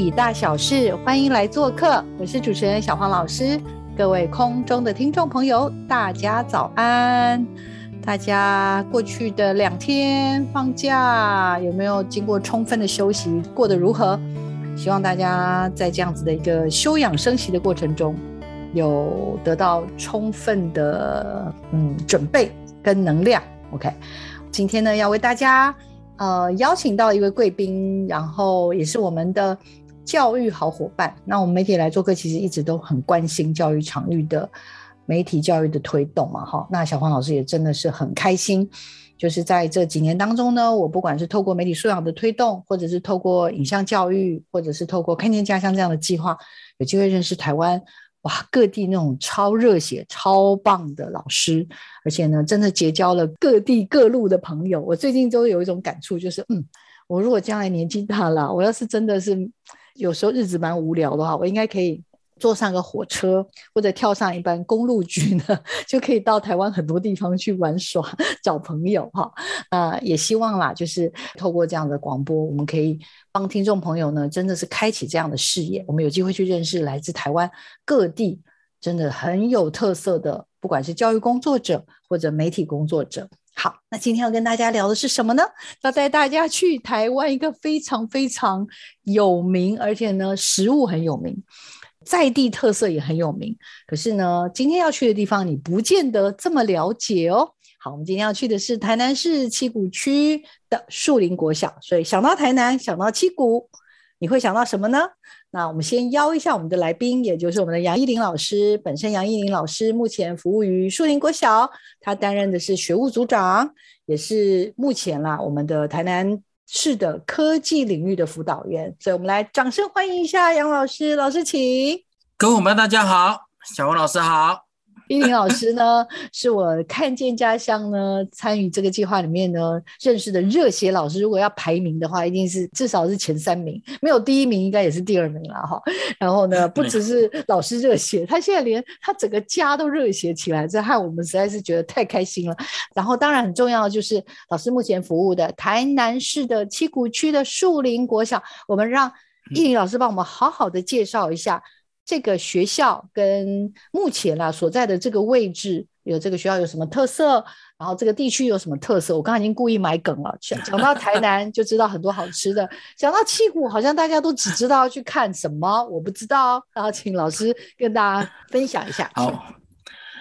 体大小事，欢迎来做客。我是主持人小黄老师，各位空中的听众朋友，大家早安！大家过去的两天放假有没有经过充分的休息？过得如何？希望大家在这样子的一个休养生息的过程中，有得到充分的嗯准备跟能量。OK，今天呢要为大家。呃，邀请到一位贵宾，然后也是我们的教育好伙伴。那我们媒体来做客，其实一直都很关心教育场域的媒体教育的推动嘛，哈。那小黄老师也真的是很开心，就是在这几年当中呢，我不管是透过媒体素养的推动，或者是透过影像教育，或者是透过看见家乡这样的计划，有机会认识台湾。哇，各地那种超热血、超棒的老师，而且呢，真的结交了各地各路的朋友。我最近都有一种感触，就是嗯，我如果将来年纪大了，我要是真的是有时候日子蛮无聊的话，我应该可以。坐上个火车或者跳上一班公路局呢，就可以到台湾很多地方去玩耍、找朋友哈。啊，也希望啦，就是透过这样的广播，我们可以帮听众朋友呢，真的是开启这样的视野。我们有机会去认识来自台湾各地真的很有特色的，不管是教育工作者或者媒体工作者。好，那今天要跟大家聊的是什么呢？要带大家去台湾一个非常非常有名，而且呢，食物很有名。在地特色也很有名，可是呢，今天要去的地方你不见得这么了解哦。好，我们今天要去的是台南市七股区的树林国小，所以想到台南，想到七股，你会想到什么呢？那我们先邀一下我们的来宾，也就是我们的杨依林老师。本身杨依林老师目前服务于树林国小，他担任的是学务组长，也是目前啦我们的台南。市的，科技领域的辅导员，所以我们来掌声欢迎一下杨老师。老师，请。各位伙伴，大家好，小文老师好。依林老师呢，是我看见家乡呢参与这个计划里面呢认识的热血老师。如果要排名的话，一定是至少是前三名，没有第一名，应该也是第二名了哈。然后呢，不只是老师热血，他现在连他整个家都热血起来，这害我们实在是觉得太开心了。然后当然很重要的就是老师目前服务的台南市的七股区的树林国小，我们让依林老师帮我们好好的介绍一下。这个学校跟目前啦所在的这个位置，有这个学校有什么特色？然后这个地区有什么特色？我刚刚已经故意埋梗了，讲讲到台 南就知道很多好吃的，讲到七股好像大家都只知道去看什么，我不知道，然后请老师跟大家分享一下。好。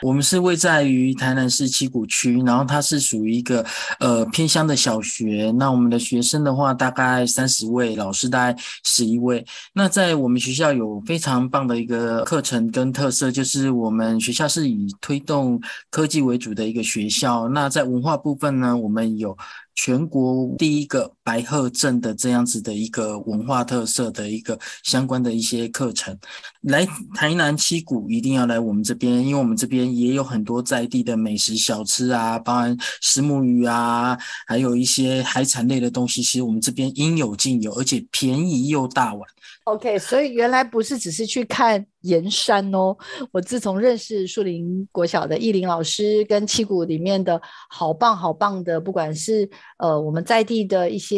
我们是位在于台南市七股区，然后它是属于一个呃偏乡的小学。那我们的学生的话，大概三十位，老师大概十一位。那在我们学校有非常棒的一个课程跟特色，就是我们学校是以推动科技为主的一个学校。那在文化部分呢，我们有。全国第一个白鹤镇的这样子的一个文化特色的一个相关的一些课程，来台南七股一定要来我们这边，因为我们这边也有很多在地的美食小吃啊，包含石目鱼啊，还有一些海产类的东西，其实我们这边应有尽有，而且便宜又大碗。OK，所以原来不是只是去看。岩山哦，我自从认识树林国小的艺林老师，跟七股里面的好棒好棒的，不管是呃我们在地的一些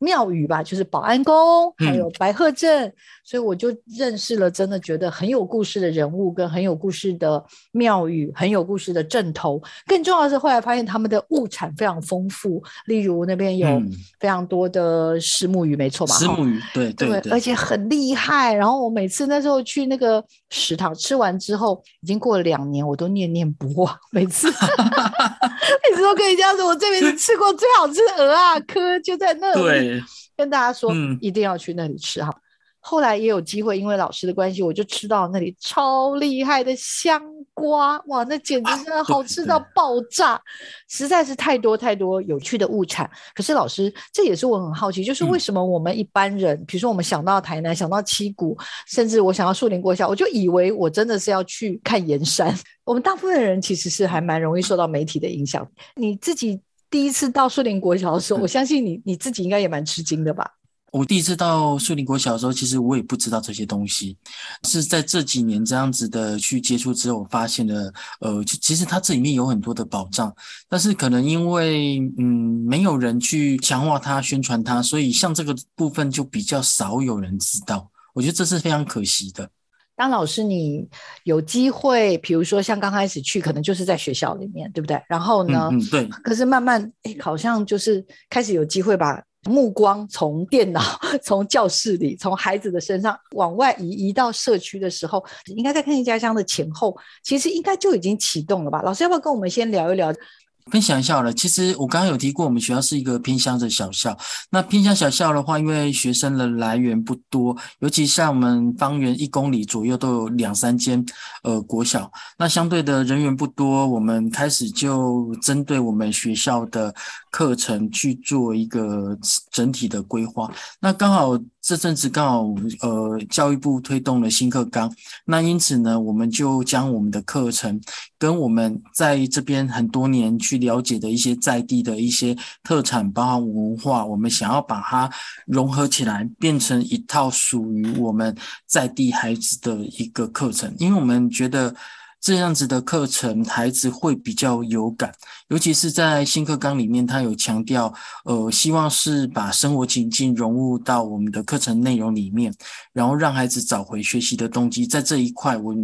庙宇吧，就是保安宫，还有白鹤镇，所以我就认识了，真的觉得很有故事的人物，跟很有故事的庙宇，很有故事的镇头。更重要的是，后来发现他们的物产非常丰富，例如那边有非常多的石木鱼，没错吧？石木鱼，对对对，而且很厉害。然后我每次那时候去那个。个食堂吃完之后，已经过了两年，我都念念不忘。每次 每次都跟人家说，我这辈子吃过最好吃的鹅啊，科就在那里。跟大家说，一定要去那里吃哈。后来也有机会，因为老师的关系，我就吃到那里超厉害的香瓜，哇，那简直真的好吃到爆炸，实在是太多太多有趣的物产。可是老师，这也是我很好奇，就是为什么我们一般人，比如说我们想到台南，想到七股，甚至我想到树林国小，我就以为我真的是要去看盐山。我们大部分人其实是还蛮容易受到媒体的影响。你自己第一次到树林国小的时候，我相信你你自己应该也蛮吃惊的吧？我第一次到树林国小的时候，其实我也不知道这些东西，是在这几年这样子的去接触之后，发现了，呃，其实它这里面有很多的宝藏，但是可能因为嗯没有人去强化它、宣传它，所以像这个部分就比较少有人知道。我觉得这是非常可惜的。当老师，你有机会，比如说像刚开始去，可能就是在学校里面，对不对？然后呢，嗯，对。可是慢慢，哎，好像就是开始有机会把。目光从电脑、从教室里、从孩子的身上往外移，移到社区的时候，应该在看见家乡的前后，其实应该就已经启动了吧？老师要不要跟我们先聊一聊？分享一下好了，其实我刚刚有提过，我们学校是一个偏乡的小校。那偏乡小校的话，因为学生的来源不多，尤其像我们方圆一公里左右都有两三间呃国小，那相对的人员不多，我们开始就针对我们学校的课程去做一个整体的规划。那刚好。这阵子刚好，呃，教育部推动了新课纲，那因此呢，我们就将我们的课程跟我们在这边很多年去了解的一些在地的一些特产，包含文化，我们想要把它融合起来，变成一套属于我们在地孩子的一个课程，因为我们觉得。这样子的课程，孩子会比较有感，尤其是在新课纲里面，他有强调，呃，希望是把生活情境融入到我们的课程内容里面，然后让孩子找回学习的动机。在这一块，我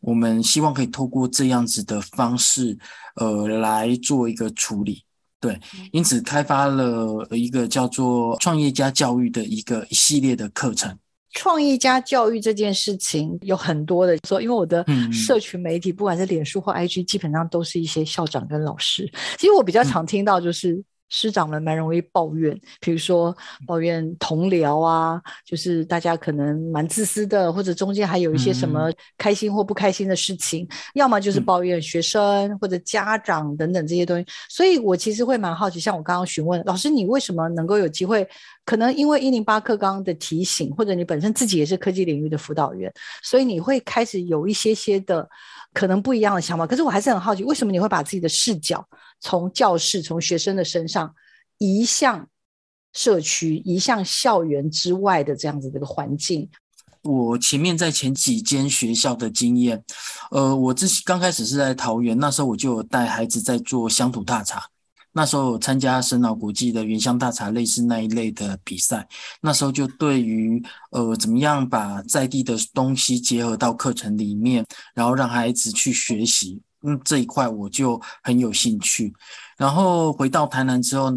我们希望可以透过这样子的方式，呃，来做一个处理。对，因此开发了一个叫做创业家教育的一个一系列的课程。创意加教育这件事情有很多的说，因为我的社群媒体，不管是脸书或 IG，基本上都是一些校长跟老师。其实我比较常听到就是。师长们蛮容易抱怨，比如说抱怨同僚啊，就是大家可能蛮自私的，或者中间还有一些什么开心或不开心的事情，要么就是抱怨学生或者家长等等这些东西。所以我其实会蛮好奇，像我刚刚询问老师，你为什么能够有机会？可能因为一零八课刚刚的提醒，或者你本身自己也是科技领域的辅导员，所以你会开始有一些些的。可能不一样的想法，可是我还是很好奇，为什么你会把自己的视角从教室、从学生的身上移向社区、移向校园之外的这样子的一个环境？我前面在前几间学校的经验，呃，我之刚开始是在桃园，那时候我就有带孩子在做乡土大茶。那时候参加深脑国际的原乡大茶类似那一类的比赛，那时候就对于呃怎么样把在地的东西结合到课程里面，然后让孩子去学习，嗯这一块我就很有兴趣。然后回到台南之后。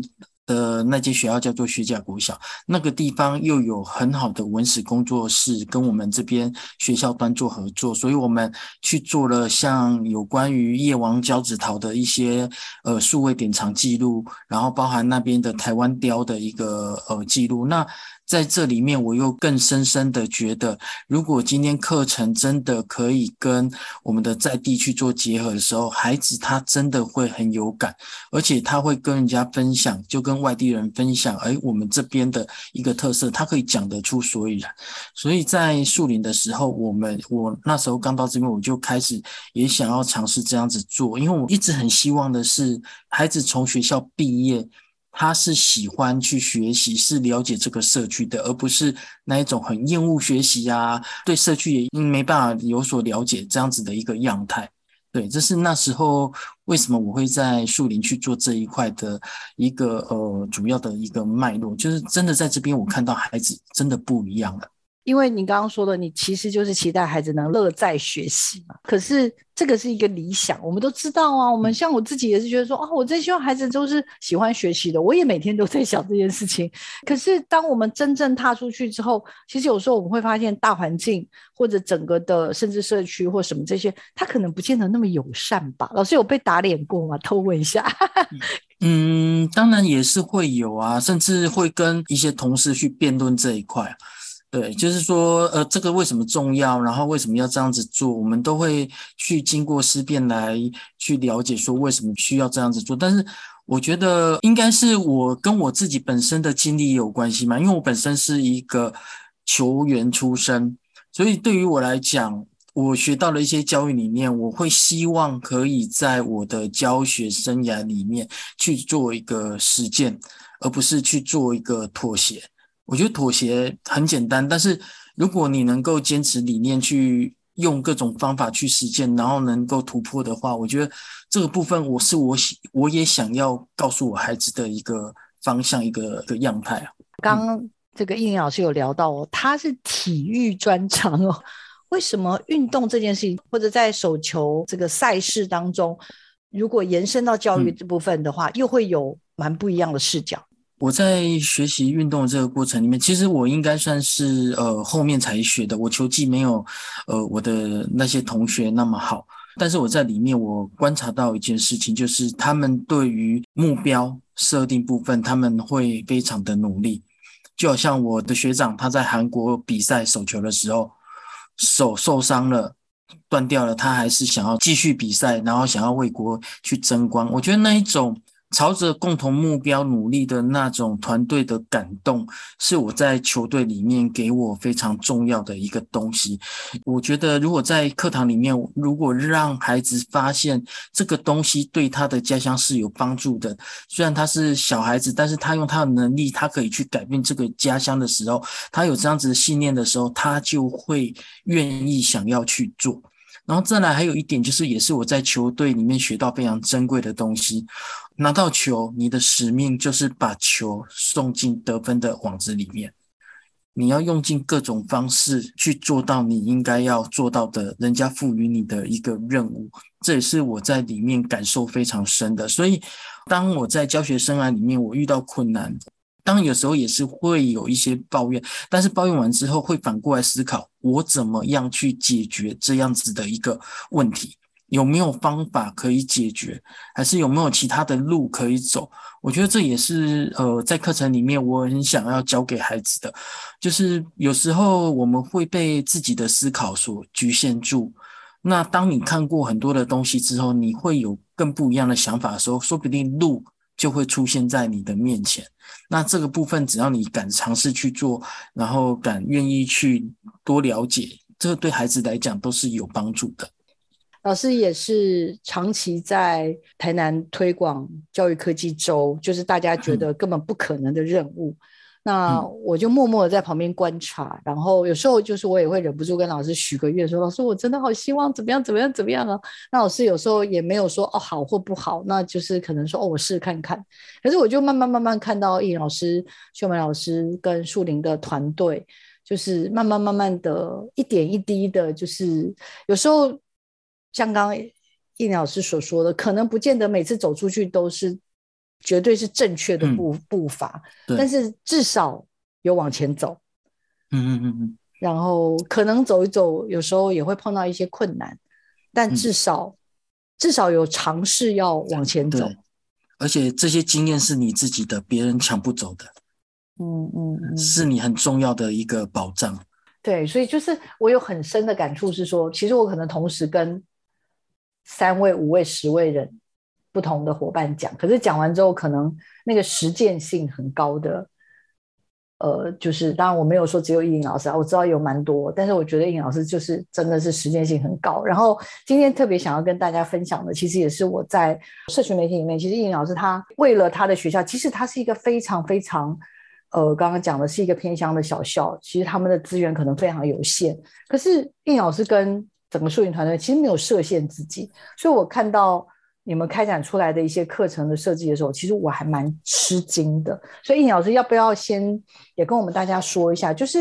的那间学校叫做学甲国小，那个地方又有很好的文史工作室，跟我们这边学校端做合作，所以我们去做了像有关于夜王交子陶的一些呃数位典藏记录，然后包含那边的台湾雕的一个呃记录。那在这里面，我又更深深的觉得，如果今天课程真的可以跟我们的在地去做结合的时候，孩子他真的会很有感，而且他会跟人家分享，就跟外地人分享，哎，我们这边的一个特色，他可以讲得出所以然。所以在树林的时候，我们我那时候刚到这边，我就开始也想要尝试这样子做，因为我一直很希望的是，孩子从学校毕业。他是喜欢去学习，是了解这个社区的，而不是那一种很厌恶学习啊，对社区也没办法有所了解这样子的一个样态。对，这是那时候为什么我会在树林去做这一块的一个呃主要的一个脉络，就是真的在这边我看到孩子真的不一样了。因为你刚刚说的，你其实就是期待孩子能乐在学习嘛。可是这个是一个理想，我们都知道啊。我们像我自己也是觉得说，啊，我真希望孩子都是喜欢学习的。我也每天都在想这件事情。可是当我们真正踏出去之后，其实有时候我们会发现，大环境或者整个的甚至社区或什么这些，他可能不见得那么友善吧。老师有被打脸过吗？偷问一下。嗯，当然也是会有啊，甚至会跟一些同事去辩论这一块。对，就是说，呃，这个为什么重要？然后为什么要这样子做？我们都会去经过思辨来去了解，说为什么需要这样子做。但是我觉得应该是我跟我自己本身的经历有关系嘛，因为我本身是一个球员出身，所以对于我来讲，我学到了一些教育理念，我会希望可以在我的教学生涯里面去做一个实践，而不是去做一个妥协。我觉得妥协很简单，但是如果你能够坚持理念，去用各种方法去实践，然后能够突破的话，我觉得这个部分我是我想我也想要告诉我孩子的一个方向，一个一个样态啊。刚刚这个应老师有聊到哦，他是体育专长哦，为什么运动这件事情，或者在手球这个赛事当中，如果延伸到教育这部分的话，又会有蛮不一样的视角？我在学习运动的这个过程里面，其实我应该算是呃后面才学的。我球技没有呃我的那些同学那么好，但是我在里面我观察到一件事情，就是他们对于目标设定部分，他们会非常的努力。就好像我的学长，他在韩国比赛手球的时候，手受伤了，断掉了，他还是想要继续比赛，然后想要为国去争光。我觉得那一种。朝着共同目标努力的那种团队的感动，是我在球队里面给我非常重要的一个东西。我觉得，如果在课堂里面，如果让孩子发现这个东西对他的家乡是有帮助的，虽然他是小孩子，但是他用他的能力，他可以去改变这个家乡的时候，他有这样子的信念的时候，他就会愿意想要去做。然后再来还有一点就是，也是我在球队里面学到非常珍贵的东西。拿到球，你的使命就是把球送进得分的网子里面。你要用尽各种方式去做到你应该要做到的，人家赋予你的一个任务。这也是我在里面感受非常深的。所以，当我在教学生涯里面，我遇到困难，当然有时候也是会有一些抱怨，但是抱怨完之后，会反过来思考，我怎么样去解决这样子的一个问题。有没有方法可以解决，还是有没有其他的路可以走？我觉得这也是呃，在课程里面我很想要教给孩子的，就是有时候我们会被自己的思考所局限住。那当你看过很多的东西之后，你会有更不一样的想法的时候，说不定路就会出现在你的面前。那这个部分，只要你敢尝试去做，然后敢愿意去多了解，这个对孩子来讲都是有帮助的。老师也是长期在台南推广教育科技周，就是大家觉得根本不可能的任务。那我就默默的在旁边观察，然后有时候就是我也会忍不住跟老师许个愿，说老师我真的好希望怎么样怎么样怎么样啊。那老师有时候也没有说哦好或不好，那就是可能说哦我试试看看。可是我就慢慢慢慢看到易老师、秀梅老师跟树林的团队，就是慢慢慢慢的一点一滴的，就是有时候。像刚刚易老师所说的，可能不见得每次走出去都是绝对是正确的步步伐，但是至少有往前走。嗯嗯嗯嗯。然后可能走一走，有时候也会碰到一些困难，但至少至少有尝试要往前走。而且这些经验是你自己的，别人抢不走的。嗯嗯嗯。是你很重要的一个保障。对，所以就是我有很深的感触，是说，其实我可能同时跟三位、五位、十位人不同的伙伴讲，可是讲完之后，可能那个实践性很高的，呃，就是当然我没有说只有易颖老师啊，我知道有蛮多，但是我觉得易颖老师就是真的是实践性很高。然后今天特别想要跟大家分享的，其实也是我在社群媒体里面，其实易颖老师他为了他的学校，其实他是一个非常非常，呃，刚刚讲的是一个偏乡的小校，其实他们的资源可能非常有限，可是易老师跟整个摄影团队其实没有设限自己，所以我看到你们开展出来的一些课程的设计的时候，其实我还蛮吃惊的。所以尹老师要不要先也跟我们大家说一下，就是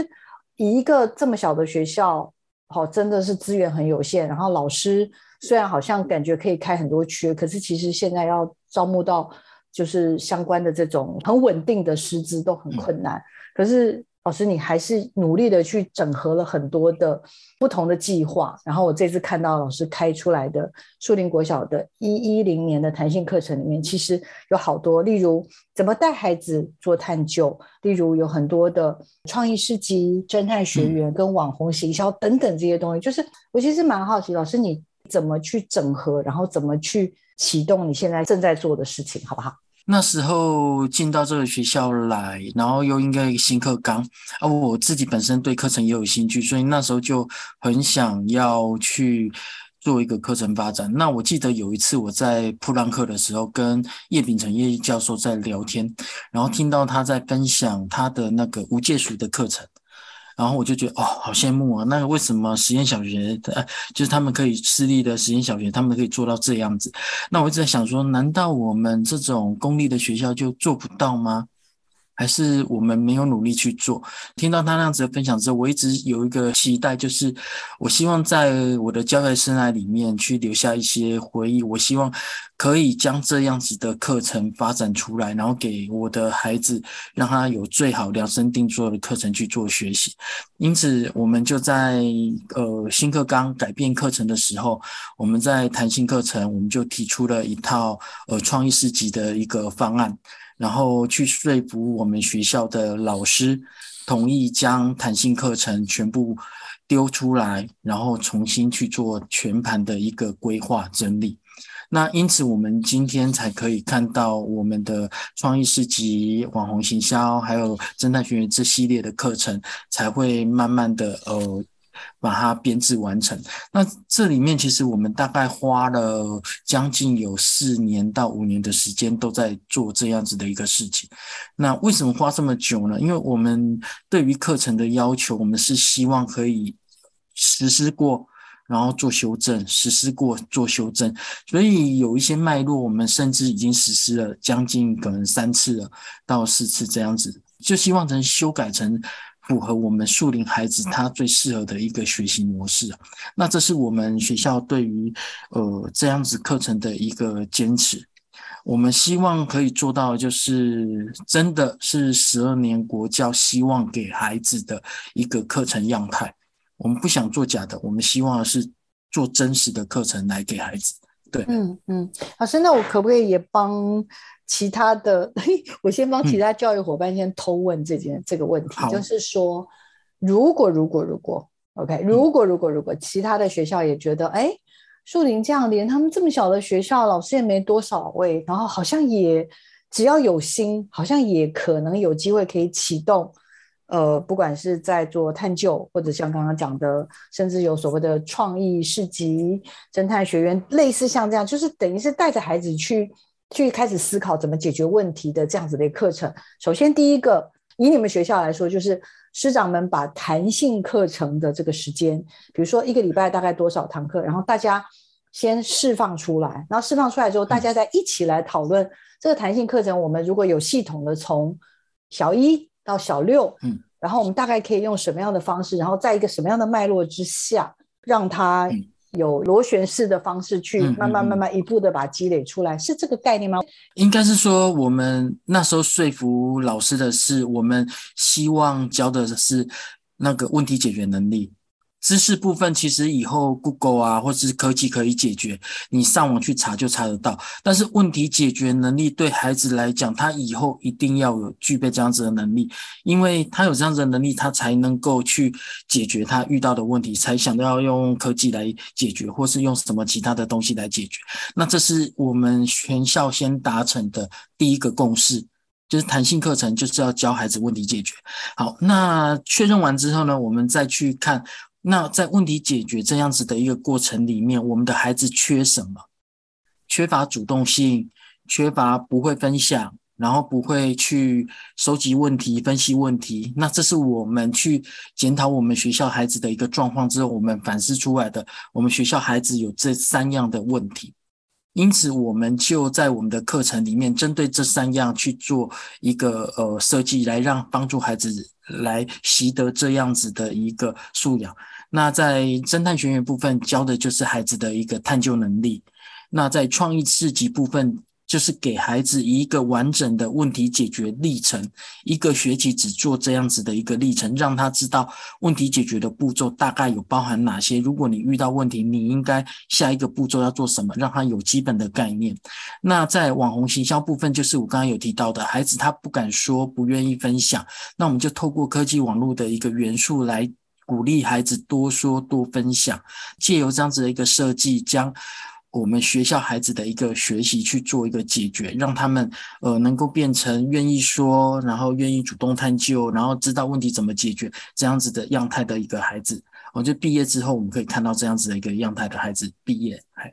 以一个这么小的学校，好，真的是资源很有限，然后老师虽然好像感觉可以开很多缺，可是其实现在要招募到就是相关的这种很稳定的师资都很困难。可是老师，你还是努力的去整合了很多的不同的计划。然后我这次看到老师开出来的树林国小的一一零年的弹性课程里面，其实有好多，例如怎么带孩子做探究，例如有很多的创意市集、侦探学员跟网红行销等等这些东西。就是我其实蛮好奇，老师你怎么去整合，然后怎么去启动你现在正在做的事情，好不好？那时候进到这个学校来，然后又应该一个新课纲啊，我自己本身对课程也有兴趣，所以那时候就很想要去做一个课程发展。那我记得有一次我在普朗克的时候，跟叶秉成叶教授在聊天，然后听到他在分享他的那个无界数的课程。然后我就觉得哦，好羡慕啊！那个为什么实验小学，呃，就是他们可以私立的实验小学，他们可以做到这样子？那我一直在想说，难道我们这种公立的学校就做不到吗？还是我们没有努力去做。听到他那样子的分享之后，我一直有一个期待，就是我希望在我的教育生涯里面去留下一些回忆。我希望可以将这样子的课程发展出来，然后给我的孩子，让他有最好量身定做的课程去做学习。因此，我们就在呃新课纲改变课程的时候，我们在弹性课程，我们就提出了一套呃创意四级的一个方案。然后去说服我们学校的老师，同意将弹性课程全部丢出来，然后重新去做全盘的一个规划整理。那因此，我们今天才可以看到我们的创意市集、网红行销，还有侦探学院这系列的课程，才会慢慢的呃。把它编制完成。那这里面其实我们大概花了将近有四年到五年的时间，都在做这样子的一个事情。那为什么花这么久呢？因为我们对于课程的要求，我们是希望可以实施过，然后做修正，实施过做修正。所以有一些脉络，我们甚至已经实施了将近可能三次了，到四次这样子，就希望能修改成。符合我们树林孩子他最适合的一个学习模式那这是我们学校对于呃这样子课程的一个坚持。我们希望可以做到，就是真的是十二年国教希望给孩子的一个课程样态。我们不想做假的，我们希望是做真实的课程来给孩子。对，嗯嗯，老师，那我可不可以也帮？其他的，我先帮其他教育伙伴先偷问这件这个问题，就是说，如果如果如果，OK，如果如果如果其他的学校也觉得，哎，树林这样连他们这么小的学校，老师也没多少位，然后好像也只要有心，好像也可能有机会可以启动，呃，不管是在做探究，或者像刚刚讲的，甚至有所谓的创意市集、侦探学院，类似像这样，就是等于是带着孩子去。去开始思考怎么解决问题的这样子的课程。首先，第一个，以你们学校来说，就是师长们把弹性课程的这个时间，比如说一个礼拜大概多少堂课，然后大家先释放出来，然后释放出来之后，大家再一起来讨论这个弹性课程。我们如果有系统的从小一到小六，嗯，然后我们大概可以用什么样的方式，然后在一个什么样的脉络之下，让它。有螺旋式的方式去慢慢慢慢一步的把积累出来，是这个概念吗？应该是说，我们那时候说服老师的是，我们希望教的是那个问题解决能力。知识部分其实以后 Google 啊，或者是科技可以解决，你上网去查就查得到。但是问题解决能力对孩子来讲，他以后一定要有具备这样子的能力，因为他有这样子的能力，他才能够去解决他遇到的问题，才想到要用科技来解决，或是用什么其他的东西来解决。那这是我们全校先达成的第一个共识，就是弹性课程就是要教孩子问题解决。好，那确认完之后呢，我们再去看。那在问题解决这样子的一个过程里面，我们的孩子缺什么？缺乏主动性，缺乏不会分享，然后不会去收集问题、分析问题。那这是我们去检讨我们学校孩子的一个状况之后，我们反思出来的。我们学校孩子有这三样的问题，因此我们就在我们的课程里面，针对这三样去做一个呃设计，来让帮助孩子来习得这样子的一个素养。那在侦探学院部分教的就是孩子的一个探究能力，那在创意四级部分就是给孩子一个完整的问题解决历程，一个学期只做这样子的一个历程，让他知道问题解决的步骤大概有包含哪些。如果你遇到问题，你应该下一个步骤要做什么，让他有基本的概念。那在网红行销部分，就是我刚刚有提到的，孩子他不敢说，不愿意分享，那我们就透过科技网络的一个元素来鼓励孩子多说多分享，借由这样子的一个设计，将。我们学校孩子的一个学习去做一个解决，让他们呃能够变成愿意说，然后愿意主动探究，然后知道问题怎么解决这样子的样态的一个孩子。我觉得毕业之后我们可以看到这样子的一个样态的孩子毕业。哎，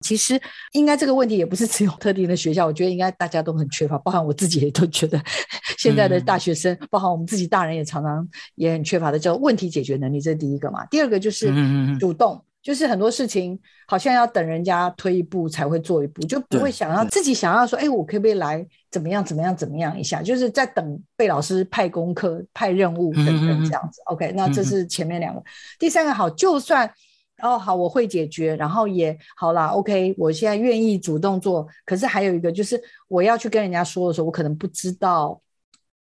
其实应该这个问题也不是只有特定的学校，我觉得应该大家都很缺乏，包含我自己也都觉得 现在的大学生，包含我们自己大人也常常也很缺乏的叫问题解决能力，这是第一个嘛。第二个就是主动。就是很多事情好像要等人家推一步才会做一步，就不会想要自己想要说，哎，我可不可以来怎么样怎么样怎么样一下？就是在等被老师派功课、派任务等等这样子。OK，那这是前面两个。第三个好，就算哦好，我会解决，然后也好啦。OK，我现在愿意主动做。可是还有一个就是，我要去跟人家说的时候，我可能不知道，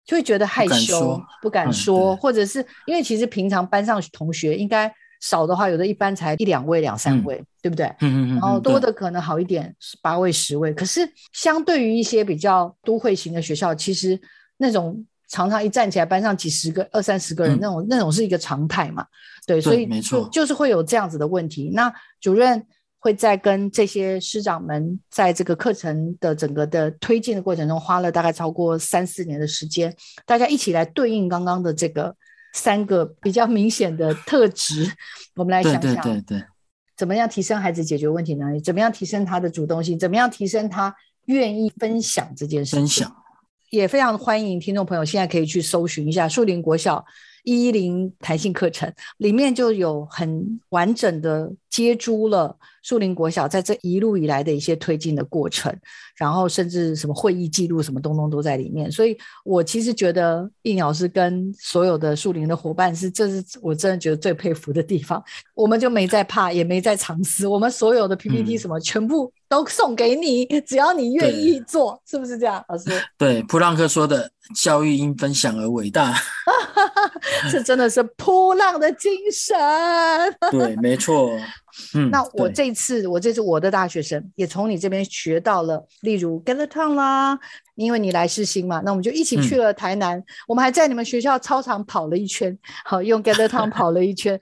就会觉得害羞，不敢说，或者是因为其实平常班上同学应该。少的话，有的一般才一两位、两三位，对不对？嗯嗯嗯。然后多的可能好一点，八位、十位。可是相对于一些比较都会型的学校，其实那种常常一站起来班上几十个、二三十个人，那种那种是一个常态嘛？对，所以没错，就是会有这样子的问题。那主任会在跟这些师长们在这个课程的整个的推进的过程中，花了大概超过三四年的时间，大家一起来对应刚刚的这个。三个比较明显的特质，我们来想想，对对对，怎么样提升孩子解决问题能力？怎么样提升他的主动性？怎么样提升他愿意分享这件事？分享也非常欢迎听众朋友现在可以去搜寻一下树林国小一一零弹性课程，里面就有很完整的接珠了。树林国小在这一路以来的一些推进的过程，然后甚至什么会议记录什么东东都在里面，所以我其实觉得应老师跟所有的树林的伙伴是，这是我真的觉得最佩服的地方。我们就没在怕，也没在藏私，我们所有的 PPT 什么全部都送给你，只要你愿意做，是不是这样，老师？对，普朗克说的“教育因分享而伟大 ”，这真的是普朗的精神。对，没错。嗯，那我这次，我这次我的大学生也从你这边学到了，例如 Gather Town 啦，因为你来试新嘛，那我们就一起去了台南，我们还在你们学校操场跑了一圈，好，用 Gather Town 跑了一圈，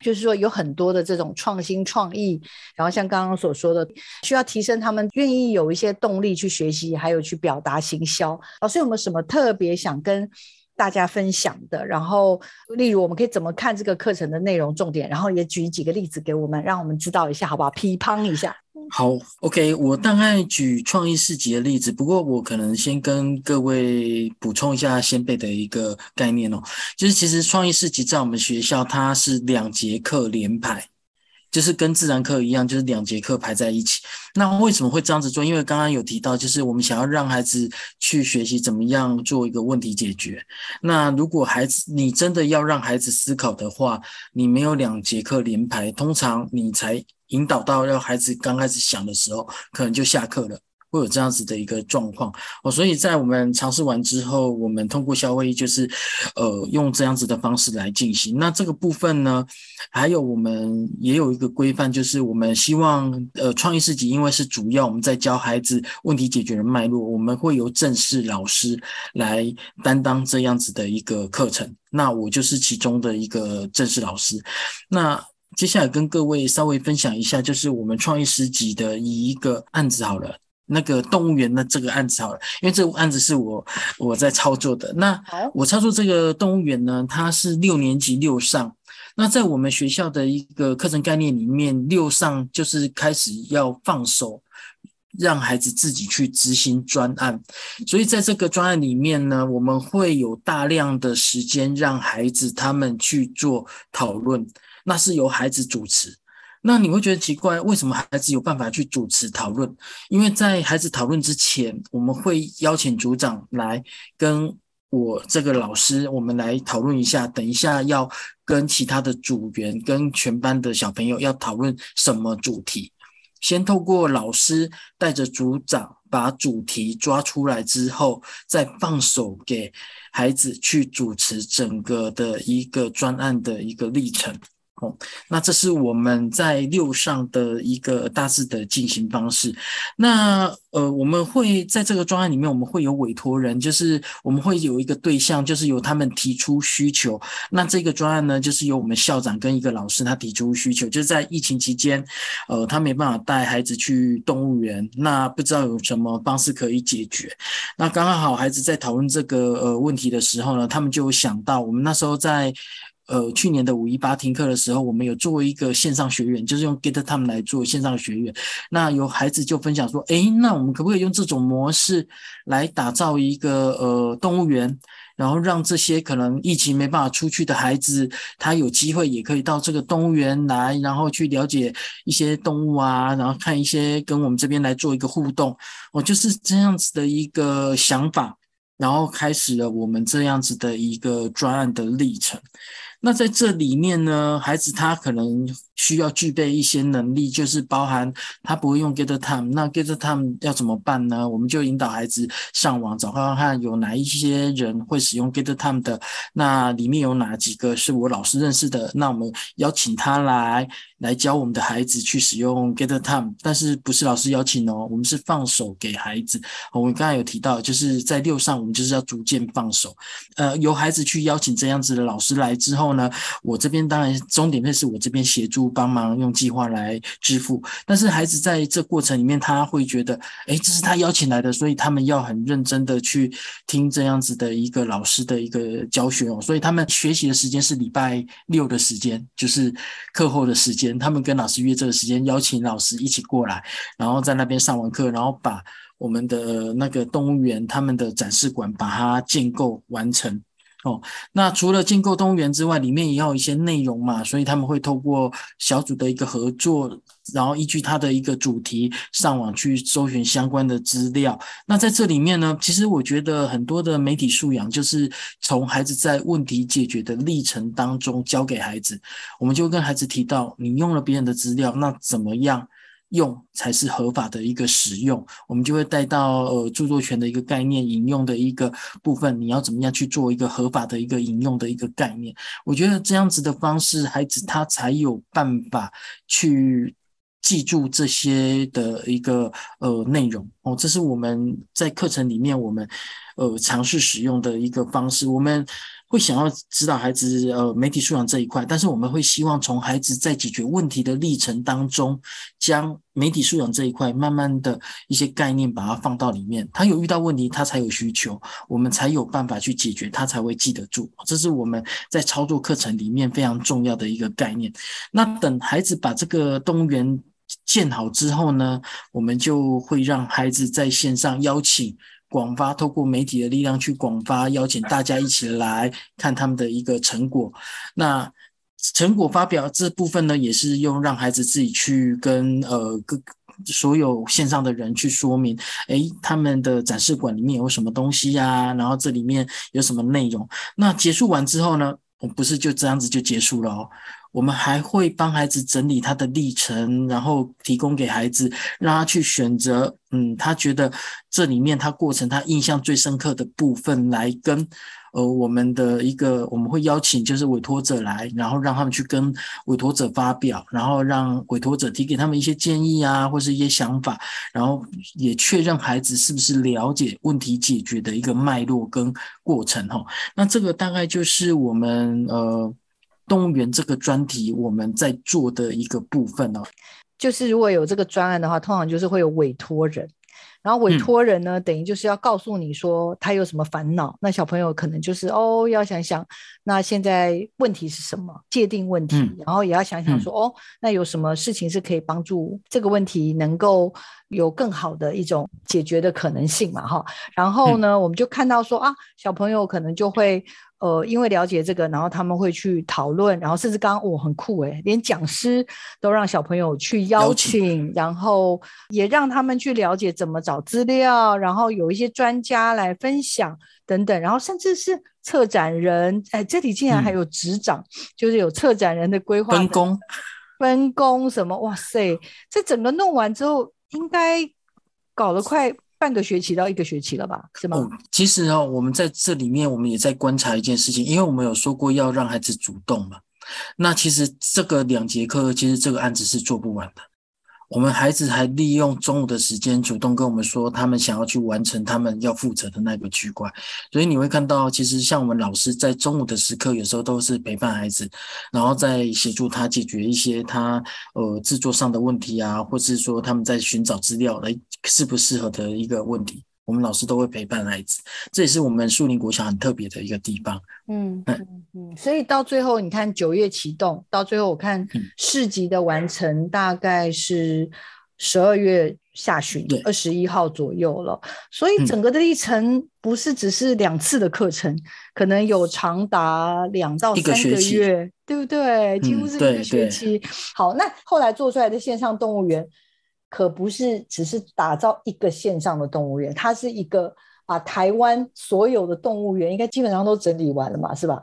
就是说有很多的这种创新创意，然后像刚刚所说的，需要提升他们愿意有一些动力去学习，还有去表达行销。老师有没有什么特别想跟？大家分享的，然后例如我们可以怎么看这个课程的内容重点，然后也举几个例子给我们，让我们知道一下，好不好？批判一下。好，OK，我大概举创意市集的例子，不过我可能先跟各位补充一下先辈的一个概念哦，就是其实创意市集在我们学校它是两节课连排。就是跟自然课一样，就是两节课排在一起。那为什么会这样子做？因为刚刚有提到，就是我们想要让孩子去学习怎么样做一个问题解决。那如果孩子你真的要让孩子思考的话，你没有两节课连排，通常你才引导到要孩子刚开始想的时候，可能就下课了。会有这样子的一个状况哦，所以在我们尝试完之后，我们通过校会议就是，呃，用这样子的方式来进行。那这个部分呢，还有我们也有一个规范，就是我们希望，呃，创意市集因为是主要我们在教孩子问题解决的脉络，我们会由正式老师来担当这样子的一个课程。那我就是其中的一个正式老师。那接下来跟各位稍微分享一下，就是我们创意市集的一个案子好了。那个动物园的这个案子好了，因为这个案子是我我在操作的。那我操作这个动物园呢，它是六年级六上。那在我们学校的一个课程概念里面，六上就是开始要放手，让孩子自己去执行专案。所以在这个专案里面呢，我们会有大量的时间让孩子他们去做讨论，那是由孩子主持。那你会觉得奇怪，为什么孩子有办法去主持讨论？因为在孩子讨论之前，我们会邀请组长来跟我这个老师，我们来讨论一下。等一下要跟其他的组员、跟全班的小朋友要讨论什么主题。先透过老师带着组长把主题抓出来之后，再放手给孩子去主持整个的一个专案的一个历程。哦，那这是我们在六上的一个大致的进行方式。那呃，我们会在这个专案里面，我们会有委托人，就是我们会有一个对象，就是由他们提出需求。那这个专案呢，就是由我们校长跟一个老师他提出需求，就是在疫情期间，呃，他没办法带孩子去动物园，那不知道有什么方式可以解决。那刚刚好，孩子在讨论这个呃问题的时候呢，他们就想到我们那时候在。呃，去年的五一八停课的时候，我们有做一个线上学员，就是用 Get Time 来做线上学员。那有孩子就分享说，诶，那我们可不可以用这种模式来打造一个呃动物园，然后让这些可能疫情没办法出去的孩子，他有机会也可以到这个动物园来，然后去了解一些动物啊，然后看一些跟我们这边来做一个互动。哦，就是这样子的一个想法，然后开始了我们这样子的一个专案的历程。那在这里面呢，孩子他可能需要具备一些能力，就是包含他不会用 Get Time，那 Get Time 要怎么办呢？我们就引导孩子上网找看看有哪一些人会使用 Get Time 的，那里面有哪几个是我老师认识的，那我们邀请他来。来教我们的孩子去使用 Get Time，但是不是老师邀请哦，我们是放手给孩子。我们刚才有提到，就是在六上，我们就是要逐渐放手，呃，由孩子去邀请这样子的老师来之后呢，我这边当然重点会是我这边协助帮忙用计划来支付，但是孩子在这过程里面，他会觉得，哎，这是他邀请来的，所以他们要很认真的去听这样子的一个老师的一个教学哦，所以他们学习的时间是礼拜六的时间，就是课后的时间。他们跟老师约这个时间，邀请老师一起过来，然后在那边上完课，然后把我们的那个动物园他们的展示馆把它建构完成。哦，那除了建构动物园之外，里面也有一些内容嘛，所以他们会透过小组的一个合作。然后依据他的一个主题上网去搜寻相关的资料。那在这里面呢，其实我觉得很多的媒体素养就是从孩子在问题解决的历程当中教给孩子。我们就跟孩子提到，你用了别人的资料，那怎么样用才是合法的一个使用？我们就会带到呃著作权的一个概念引用的一个部分，你要怎么样去做一个合法的一个引用的一个概念？我觉得这样子的方式，孩子他才有办法去。记住这些的一个呃内容哦，这是我们在课程里面我们呃尝试使用的一个方式。我们会想要指导孩子呃媒体素养这一块，但是我们会希望从孩子在解决问题的历程当中，将媒体素养这一块慢慢的一些概念把它放到里面。他有遇到问题，他才有需求，我们才有办法去解决，他才会记得住。这是我们在操作课程里面非常重要的一个概念。那等孩子把这个动物园。建好之后呢，我们就会让孩子在线上邀请广发，透过媒体的力量去广发，邀请大家一起来看他们的一个成果。那成果发表这部分呢，也是用让孩子自己去跟呃各所有线上的人去说明，诶，他们的展示馆里面有什么东西呀？然后这里面有什么内容？那结束完之后呢，我不是就这样子就结束了哦。我们还会帮孩子整理他的历程，然后提供给孩子，让他去选择，嗯，他觉得这里面他过程他印象最深刻的部分，来跟呃我们的一个我们会邀请就是委托者来，然后让他们去跟委托者发表，然后让委托者提给他们一些建议啊，或是一些想法，然后也确认孩子是不是了解问题解决的一个脉络跟过程哈。那这个大概就是我们呃。动物园这个专题，我们在做的一个部分哦，就是如果有这个专案的话，通常就是会有委托人，然后委托人呢，等于就是要告诉你说他有什么烦恼，那小朋友可能就是哦，要想想那现在问题是什么，界定问题，然后也要想想说哦，那有什么事情是可以帮助这个问题能够有更好的一种解决的可能性嘛，哈，然后呢，我们就看到说啊，小朋友可能就会。呃，因为了解这个，然后他们会去讨论，然后甚至刚刚我很酷诶，连讲师都让小朋友去邀请，然后也让他们去了解怎么找资料，然后有一些专家来分享等等，然后甚至是策展人，哎，这里竟然还有执掌，就是有策展人的规划分工，分工什么？哇塞，这整个弄完之后，应该搞了快半个学期到一个学期了吧？是吗？哦，其实哦，我们在这里面，我们也在观察一件事情，因为我们有说过要让孩子主动嘛。那其实这个两节课，其实这个案子是做不完的。我们孩子还利用中午的时间主动跟我们说，他们想要去完成他们要负责的那个区块。所以你会看到，其实像我们老师在中午的时刻，有时候都是陪伴孩子，然后在协助他解决一些他呃制作上的问题啊，或是说他们在寻找资料来适不适合的一个问题。我们老师都会陪伴孩子，这也是我们树林国小很特别的一个地方。嗯嗯嗯，所以到最后，你看九月启动，到最后我看市集的完成大概是十二月下旬，二十一号左右了。所以整个的历程不是只是两次的课程，可能有长达两到三个月，对不对？几乎是一个学期。好，那后来做出来的线上动物园。可不是只是打造一个线上的动物园，它是一个把台湾所有的动物园应该基本上都整理完了嘛，是吧？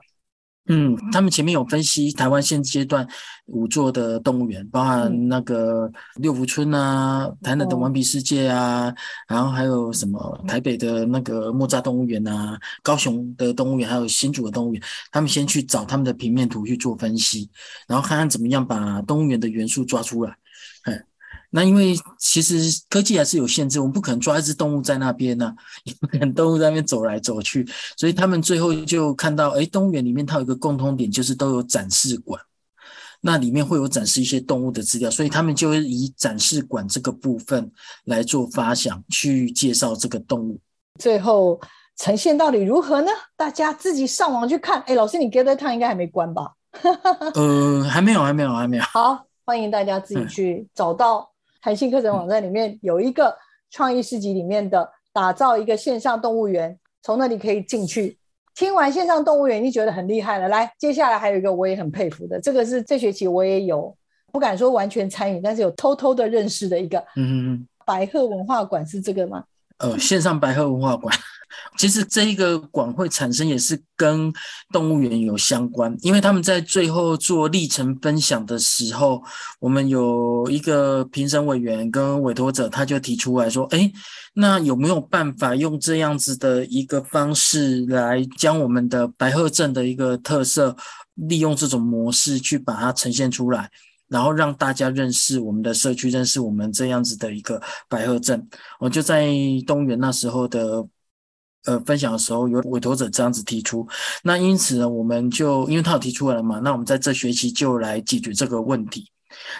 嗯，他们前面有分析台湾现阶段五座的动物园，包含那个六福村啊、台南的顽皮世界啊，然后还有什么台北的那个莫扎动物园啊、高雄的动物园，还有新竹的动物园，他们先去找他们的平面图去做分析，然后看看怎么样把动物园的元素抓出来。那因为其实科技还是有限制，我们不可能抓一只动物在那边呢，也不可能动物在那边走来走去，所以他们最后就看到，哎，动物园里面它有一个共通点，就是都有展示馆，那里面会有展示一些动物的资料，所以他们就以展示馆这个部分来做发想，去介绍这个动物。最后呈现到底如何呢？大家自己上网去看。哎，老师，你 Gather Town 应该还没关吧？呃，还没有，还没有，还没有。好，欢迎大家自己去找到。弹性课程网站里面有一个创意市集里面的打造一个线上动物园，从那里可以进去。听完线上动物园，你觉得很厉害了。来，接下来还有一个我也很佩服的，这个是这学期我也有不敢说完全参与，但是有偷偷的认识的一个。嗯嗯。白鹤文化馆是这个吗？呃，线上白鹤文化馆。其实这一个馆会产生也是跟动物园有相关，因为他们在最后做历程分享的时候，我们有一个评审委员跟委托者，他就提出来说：“哎，那有没有办法用这样子的一个方式来将我们的白鹤镇的一个特色，利用这种模式去把它呈现出来，然后让大家认识我们的社区，认识我们这样子的一个白鹤镇？”我就在动物园那时候的。呃，分享的时候有委托者这样子提出，那因此呢，我们就因为他有提出来了嘛，那我们在这学期就来解决这个问题。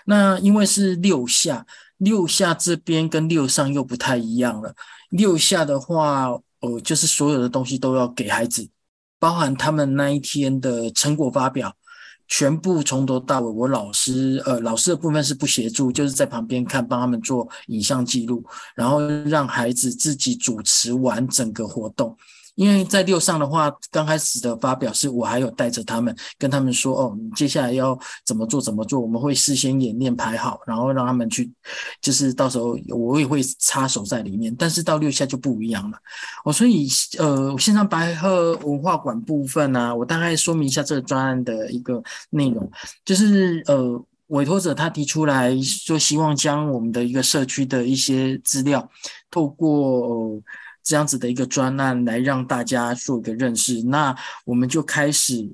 那因为是六下，六下这边跟六上又不太一样了。六下的话，呃，就是所有的东西都要给孩子，包含他们那一天的成果发表。全部从头到尾，我老师呃，老师的部分是不协助，就是在旁边看，帮他们做影像记录，然后让孩子自己主持完整个活动。因为在六上的话，刚开始的发表是我还有带着他们，跟他们说哦，接下来要怎么做怎么做，我们会事先演练排好，然后让他们去，就是到时候我也会插手在里面。但是到六下就不一样了，我所以呃，线上白鹤文化馆部分呢，我大概说明一下这个专案的一个内容，就是呃，委托者他提出来说，希望将我们的一个社区的一些资料透过。这样子的一个专案来让大家做一个认识，那我们就开始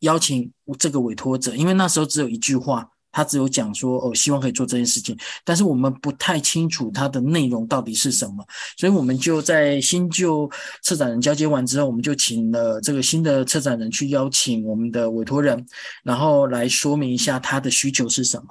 邀请这个委托者，因为那时候只有一句话，他只有讲说哦，希望可以做这件事情，但是我们不太清楚它的内容到底是什么，所以我们就在新旧策展人交接完之后，我们就请了这个新的策展人去邀请我们的委托人，然后来说明一下他的需求是什么，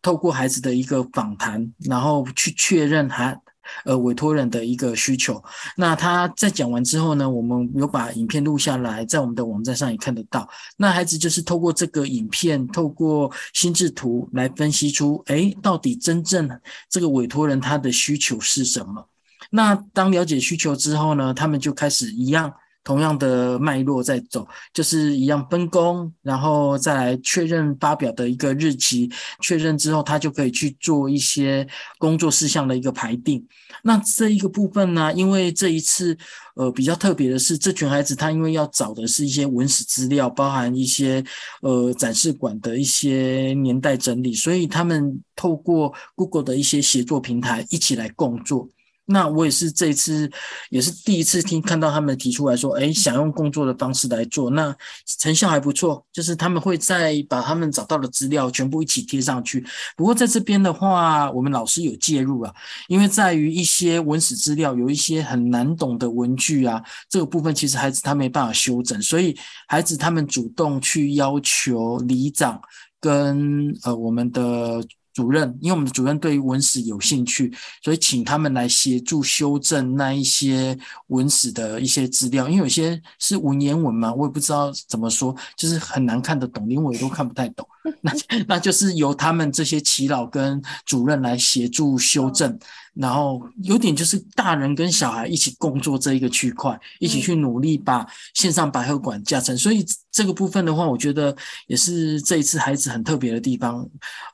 透过孩子的一个访谈，然后去确认他。呃，委托人的一个需求，那他在讲完之后呢，我们有把影片录下来，在我们的网站上也看得到。那孩子就是透过这个影片，透过心智图来分析出，哎，到底真正这个委托人他的需求是什么？那当了解需求之后呢，他们就开始一样。同样的脉络在走，就是一样分工，然后再来确认发表的一个日期，确认之后，他就可以去做一些工作事项的一个排定。那这一个部分呢，因为这一次呃比较特别的是，这群孩子他因为要找的是一些文史资料，包含一些呃展示馆的一些年代整理，所以他们透过 Google 的一些协作平台一起来共作。那我也是这一次，也是第一次听看到他们提出来说，哎，想用工作的方式来做，那成效还不错。就是他们会再把他们找到的资料全部一起贴上去。不过在这边的话，我们老师有介入啊，因为在于一些文史资料有一些很难懂的文句啊，这个部分其实孩子他没办法修整，所以孩子他们主动去要求里长跟呃我们的。主任，因为我们的主任对于文史有兴趣，所以请他们来协助修正那一些文史的一些资料。因为有些是文言文嘛，我也不知道怎么说，就是很难看得懂，连我也都看不太懂。那那就是由他们这些耆老跟主任来协助修正。然后有点就是大人跟小孩一起工作这一个区块，一起去努力把线上百合馆架成。所以这个部分的话，我觉得也是这一次孩子很特别的地方。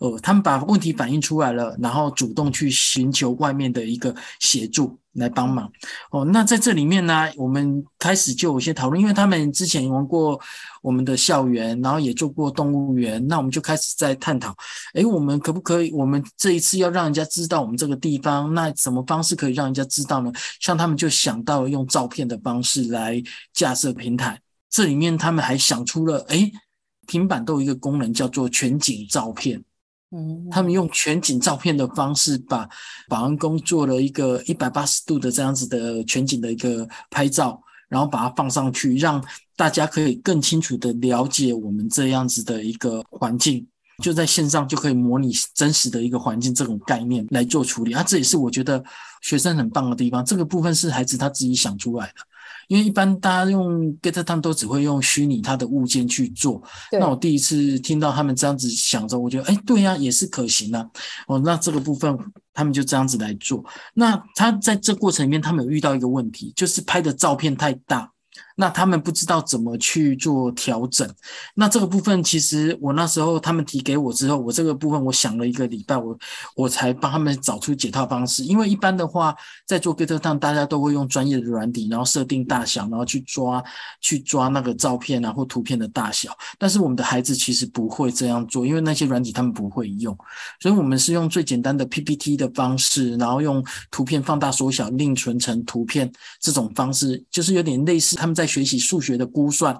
呃，他们把问题反映出来了，然后主动去寻求外面的一个协助。来帮忙哦，那在这里面呢，我们开始就有些讨论，因为他们之前玩过我们的校园，然后也做过动物园，那我们就开始在探讨，诶，我们可不可以？我们这一次要让人家知道我们这个地方，那什么方式可以让人家知道呢？像他们就想到用照片的方式来架设平台，这里面他们还想出了，诶，平板都有一个功能叫做全景照片。嗯，他们用全景照片的方式，把保安工做了一个一百八十度的这样子的全景的一个拍照，然后把它放上去，让大家可以更清楚的了解我们这样子的一个环境，就在线上就可以模拟真实的一个环境这种概念来做处理啊，这也是我觉得学生很棒的地方。这个部分是孩子他自己想出来的。因为一般大家用 Get 他们都只会用虚拟它的物件去做。那我第一次听到他们这样子想着，我觉得哎，对呀，也是可行的。哦，那这个部分他们就这样子来做。那他在这过程里面，他们有遇到一个问题，就是拍的照片太大。那他们不知道怎么去做调整，那这个部分其实我那时候他们提给我之后，我这个部分我想了一个礼拜，我我才帮他们找出解套方式。因为一般的话，在做 Get 上，大家都会用专业的软体，然后设定大小，然后去抓去抓那个照片啊或图片的大小。但是我们的孩子其实不会这样做，因为那些软体他们不会用，所以我们是用最简单的 PPT 的方式，然后用图片放大缩小另存成图片这种方式，就是有点类似他们在。学习数学的估算，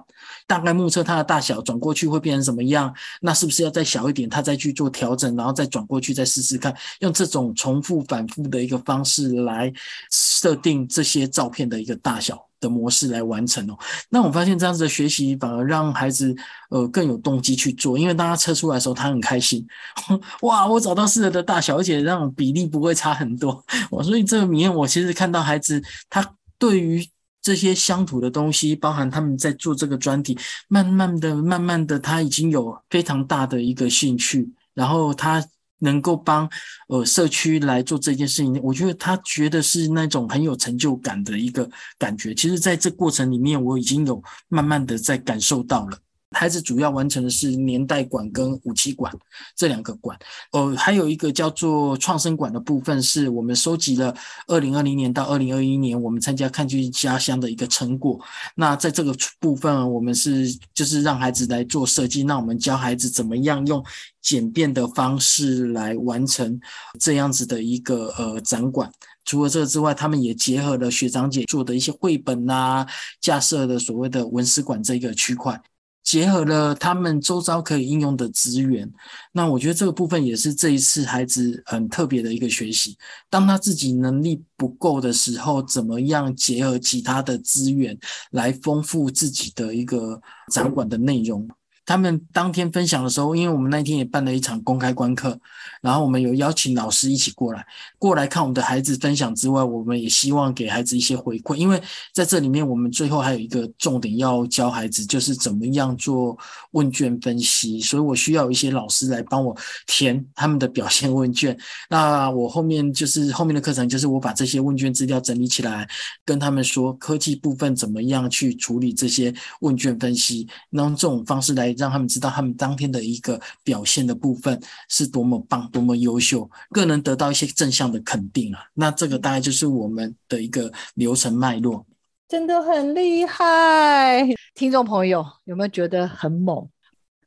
大概目测它的大小，转过去会变成什么样？那是不是要再小一点？他再去做调整，然后再转过去，再试试看，用这种重复反复的一个方式来设定这些照片的一个大小的模式来完成哦。那我发现这样子的学习反而让孩子呃更有动机去做，因为当他测出来的时候，他很开心，哇，我找到适合的大小，而且那种比例不会差很多。我所以这个里面，我其实看到孩子他对于。这些乡土的东西，包含他们在做这个专题，慢慢的、慢慢的，他已经有非常大的一个兴趣，然后他能够帮呃社区来做这件事情，我觉得他觉得是那种很有成就感的一个感觉。其实，在这过程里面，我已经有慢慢的在感受到了。孩子主要完成的是年代馆跟武器馆这两个馆，呃，还有一个叫做创生馆的部分，是我们收集了二零二零年到二零二一年我们参加看剧家乡的一个成果。那在这个部分，我们是就是让孩子来做设计，那我们教孩子怎么样用简便的方式来完成这样子的一个呃展馆。除了这个之外，他们也结合了学长姐做的一些绘本啊，架设的所谓的文史馆这个区块。结合了他们周遭可以应用的资源，那我觉得这个部分也是这一次孩子很特别的一个学习。当他自己能力不够的时候，怎么样结合其他的资源来丰富自己的一个展馆的内容？他们当天分享的时候，因为我们那天也办了一场公开观课，然后我们有邀请老师一起过来，过来看我们的孩子分享之外，我们也希望给孩子一些回馈，因为在这里面，我们最后还有一个重点要教孩子，就是怎么样做问卷分析，所以我需要一些老师来帮我填他们的表现问卷。那我后面就是后面的课程，就是我把这些问卷资料整理起来，跟他们说科技部分怎么样去处理这些问卷分析，用这种方式来。让他们知道他们当天的一个表现的部分是多么棒、多么优秀，更能得到一些正向的肯定啊！那这个大概就是我们的一个流程脉络，真的很厉害。听众朋友有没有觉得很猛？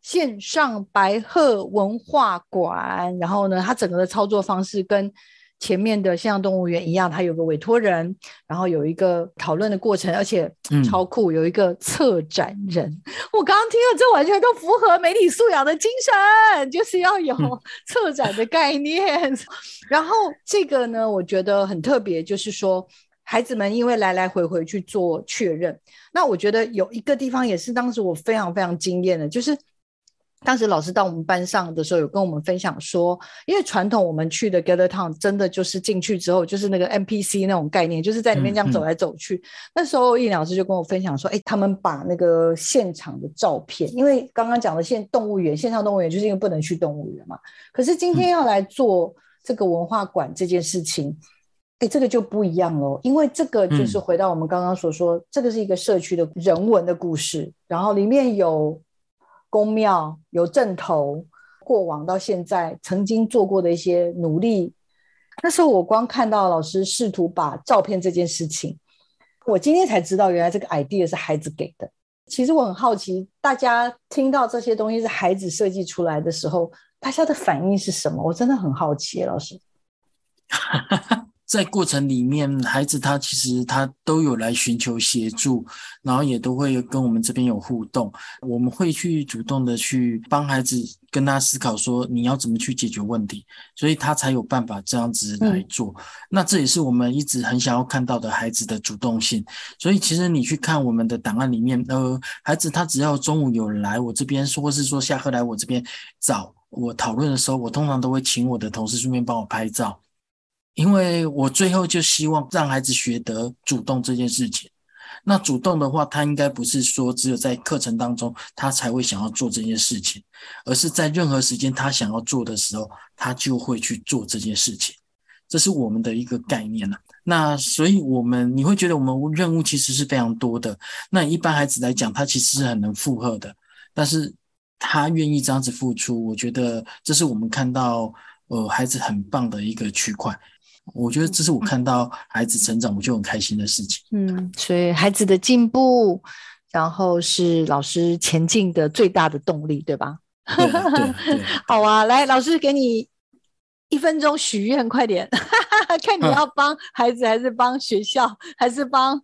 线上白鹤文化馆，然后呢，它整个的操作方式跟前面的线上动物园一样，它有个委托人，然后有一个讨论的过程，而且超酷，有一个策展人。我刚刚听了，这完全都符合媒体素养的精神，就是要有 策展的概念。然后这个呢，我觉得很特别，就是说孩子们因为来来回回去做确认，那我觉得有一个地方也是当时我非常非常惊艳的，就是。当时老师到我们班上的时候，有跟我们分享说，因为传统我们去的 Gather Town 真的就是进去之后就是那个 NPC 那种概念，就是在里面这样走来走去。那时候易老师就跟我分享说，哎，他们把那个现场的照片，因为刚刚讲的现动物园、线上动物园，就是因为不能去动物园嘛。可是今天要来做这个文化馆这件事情，哎，这个就不一样喽，因为这个就是回到我们刚刚所说，这个是一个社区的人文的故事，然后里面有。宫庙有镇头，过往到现在曾经做过的一些努力。那时候我光看到老师试图把照片这件事情，我今天才知道原来这个 idea 是孩子给的。其实我很好奇，大家听到这些东西是孩子设计出来的时候，大家的反应是什么？我真的很好奇，老师。在过程里面，孩子他其实他都有来寻求协助，然后也都会跟我们这边有互动。我们会去主动的去帮孩子跟他思考说你要怎么去解决问题，所以他才有办法这样子来做。那这也是我们一直很想要看到的孩子的主动性。所以其实你去看我们的档案里面，呃，孩子他只要中午有来我这边，或是说下课来我这边找我讨论的时候，我通常都会请我的同事顺便帮我拍照。因为我最后就希望让孩子学得主动这件事情。那主动的话，他应该不是说只有在课程当中他才会想要做这件事情，而是在任何时间他想要做的时候，他就会去做这件事情。这是我们的一个概念了。那所以，我们你会觉得我们任务其实是非常多的。那一般孩子来讲，他其实是很能负荷的，但是他愿意这样子付出，我觉得这是我们看到呃孩子很棒的一个区块。我觉得这是我看到孩子成长，我就很开心的事情。嗯，所以孩子的进步，然后是老师前进的最大的动力，对吧？对对。好啊，来，老师给你一分钟许愿，快点，看你要帮孩子，还是帮学校，还是帮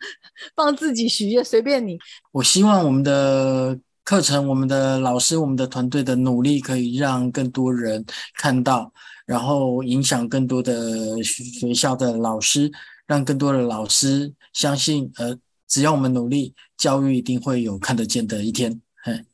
帮自己许愿，随便你。我希望我们的课程、我们的老师、我们的团队的努力，可以让更多人看到。然后影响更多的学校的老师，让更多的老师相信，呃，只要我们努力，教育一定会有看得见的一天。嘿，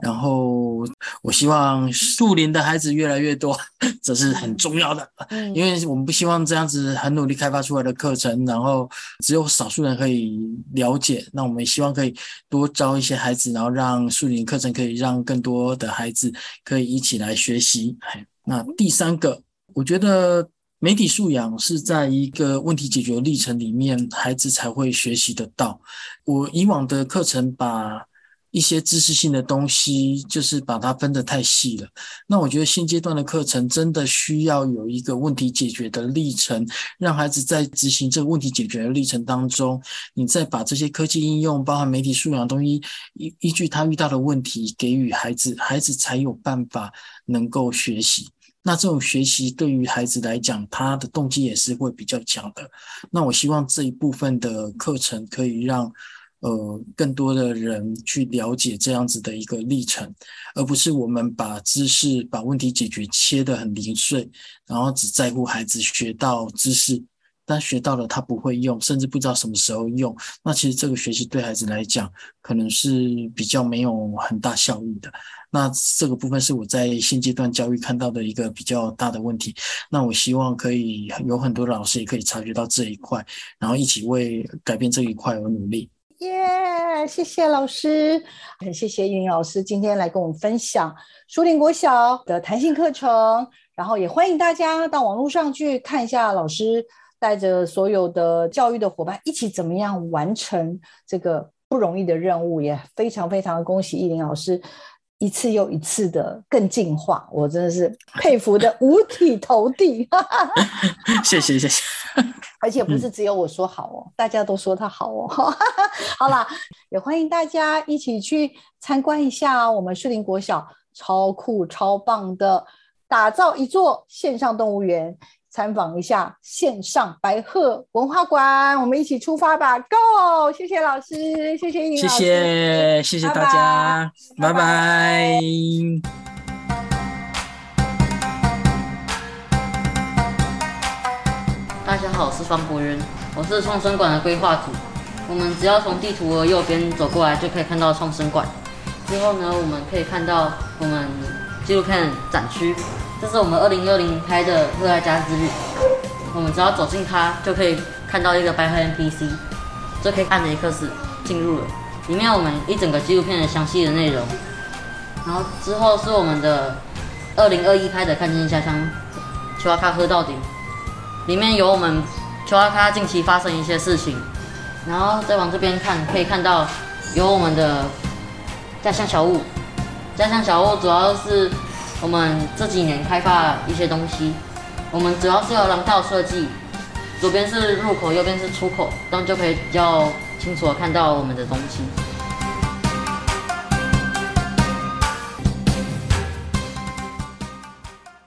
然后我希望树林的孩子越来越多，这是很重要的，因为我们不希望这样子很努力开发出来的课程，然后只有少数人可以了解。那我们希望可以多招一些孩子，然后让树林课程可以让更多的孩子可以一起来学习。嘿。那第三个，我觉得媒体素养是在一个问题解决历程里面，孩子才会学习得到。我以往的课程把一些知识性的东西，就是把它分得太细了。那我觉得现阶段的课程真的需要有一个问题解决的历程，让孩子在执行这个问题解决的历程当中，你再把这些科技应用，包含媒体素养的东西，依依据他遇到的问题给予孩子，孩子才有办法能够学习。那这种学习对于孩子来讲，他的动机也是会比较强的。那我希望这一部分的课程可以让呃更多的人去了解这样子的一个历程，而不是我们把知识、把问题解决切得很零碎，然后只在乎孩子学到知识。但学到了他不会用，甚至不知道什么时候用，那其实这个学习对孩子来讲可能是比较没有很大效益的。那这个部分是我在现阶段教育看到的一个比较大的问题。那我希望可以有很多老师也可以察觉到这一块，然后一起为改变这一块而努力。耶，谢谢老师，很谢谢云老师今天来跟我们分享书林国小的弹性课程，然后也欢迎大家到网络上去看一下老师。带着所有的教育的伙伴一起，怎么样完成这个不容易的任务？也非常非常恭喜依林老师一次又一次的更进化，我真的是佩服的五体投地。谢 谢谢谢，而且不是只有我说好哦，大家都说他好哦。好啦，也欢迎大家一起去参观一下我们树林国小超酷超棒的打造一座线上动物园。参访一下线上白鹤文化馆，我们一起出发吧！Go！谢谢老师，谢谢尹谢老师，谢谢谢大家，拜拜拜拜大家好，我是方博渊，我是创生馆的规划组。我们只要从地图的右边走过来，就可以看到创生馆。之后呢，我们可以看到我们纪录片展区，这是我们二零二零拍的《热爱家之旅》。我们只要走进它，就可以看到一个白鹤 NPC，就可以按 X 进入了。里面我们一整个纪录片的详细的内容。然后之后是我们的二零二一拍的《看见家乡》，丘阿卡喝到底。里面有我们丘阿卡近期发生一些事情，然后再往这边看，可以看到有我们的家乡小物。家乡小物主要是我们这几年开发了一些东西，我们主要是有廊道设计，左边是入口，右边是出口，这样就可以比较清楚的看到我们的东西。